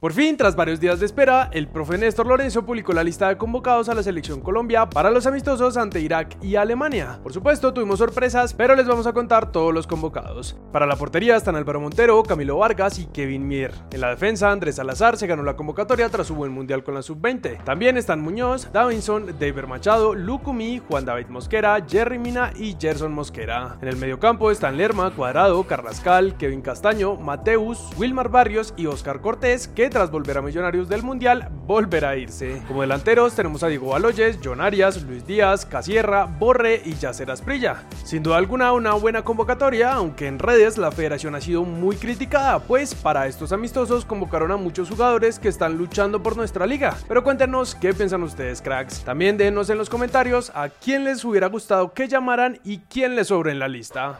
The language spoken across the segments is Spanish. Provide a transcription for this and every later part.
Por fin, tras varios días de espera, el profe Néstor Lorenzo publicó la lista de convocados a la selección Colombia para los amistosos ante Irak y Alemania. Por supuesto, tuvimos sorpresas, pero les vamos a contar todos los convocados. Para la portería están Álvaro Montero, Camilo Vargas y Kevin Mier. En la defensa, Andrés Salazar se ganó la convocatoria tras su buen mundial con la sub-20. También están Muñoz, Davinson, David Machado, Lucumí, Juan David Mosquera, Jerry Mina y Gerson Mosquera. En el mediocampo están Lerma, Cuadrado, Carrascal, Kevin Castaño, Mateus, Wilmar Barrios y Oscar Cortés, que tras volver a Millonarios del Mundial, volverá a irse. Como delanteros tenemos a Diego Baloyes, John Arias, Luis Díaz, Casierra, Borre y Yacer Asprilla. Sin duda alguna una buena convocatoria, aunque en redes la federación ha sido muy criticada, pues para estos amistosos convocaron a muchos jugadores que están luchando por nuestra liga. Pero cuéntenos qué piensan ustedes, cracks. También déjenos en los comentarios a quién les hubiera gustado que llamaran y quién les sobre en la lista.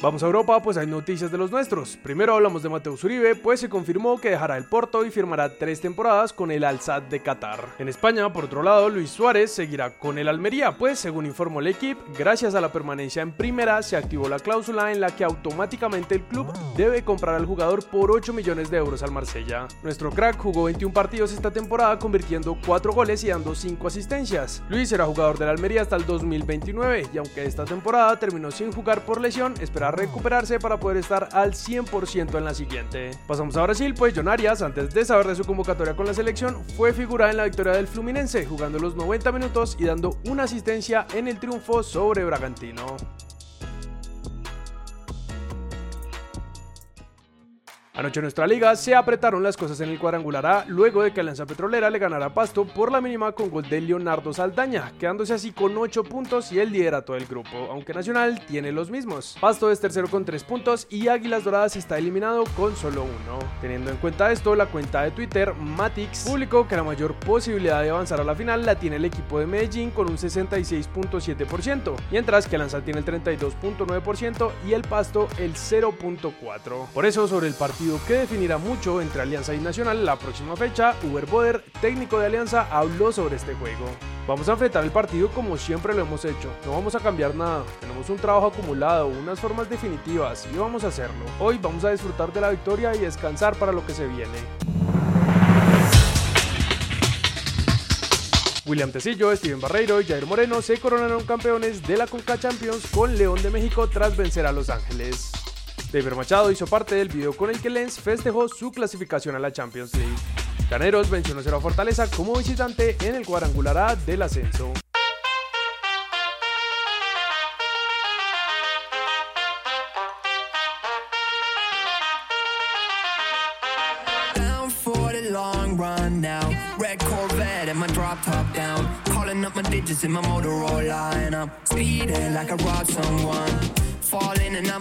Vamos a Europa, pues hay noticias de los nuestros. Primero hablamos de Mateo Uribe, pues se confirmó que dejará el Porto y firmará tres temporadas con el Al de Qatar. En España, por otro lado, Luis Suárez seguirá con el Almería, pues según informó el equipo, gracias a la permanencia en primera se activó la cláusula en la que automáticamente el club debe comprar al jugador por 8 millones de euros al Marsella. Nuestro crack jugó 21 partidos esta temporada convirtiendo 4 goles y dando 5 asistencias. Luis era jugador del Almería hasta el 2029 y aunque esta temporada terminó sin jugar por lesión, espera recuperarse para poder estar al 100% en la siguiente. Pasamos a Brasil, pues John Arias, antes de saber de su convocatoria con la selección, fue figura en la victoria del Fluminense, jugando los 90 minutos y dando una asistencia en el triunfo sobre Bragantino. Anoche en nuestra liga se apretaron las cosas en el cuadrangular A luego de que Alianza Petrolera le ganara Pasto por la mínima con gol de Leonardo Saldaña, quedándose así con 8 puntos y el liderato del grupo, aunque Nacional tiene los mismos. Pasto es tercero con 3 puntos y Águilas Doradas está eliminado con solo 1. Teniendo en cuenta esto, la cuenta de Twitter Matix publicó que la mayor posibilidad de avanzar a la final la tiene el equipo de Medellín con un 66.7%, mientras que Alianza tiene el 32.9% y el Pasto el 0.4%. Por eso sobre el partido que definirá mucho entre Alianza y Nacional la próxima fecha, Uber Boder, técnico de Alianza, habló sobre este juego. Vamos a enfrentar el partido como siempre lo hemos hecho, no vamos a cambiar nada, tenemos un trabajo acumulado, unas formas definitivas y vamos a hacerlo. Hoy vamos a disfrutar de la victoria y descansar para lo que se viene. William Tecillo, Steven Barreiro y Jair Moreno se coronaron campeones de la Conca Champions con León de México tras vencer a Los Ángeles. David Machado hizo parte del video con el que Lens festejó su clasificación a la Champions League. Caneros venció 1-0 a Fortaleza como visitante en el cuadrangular A del ascenso.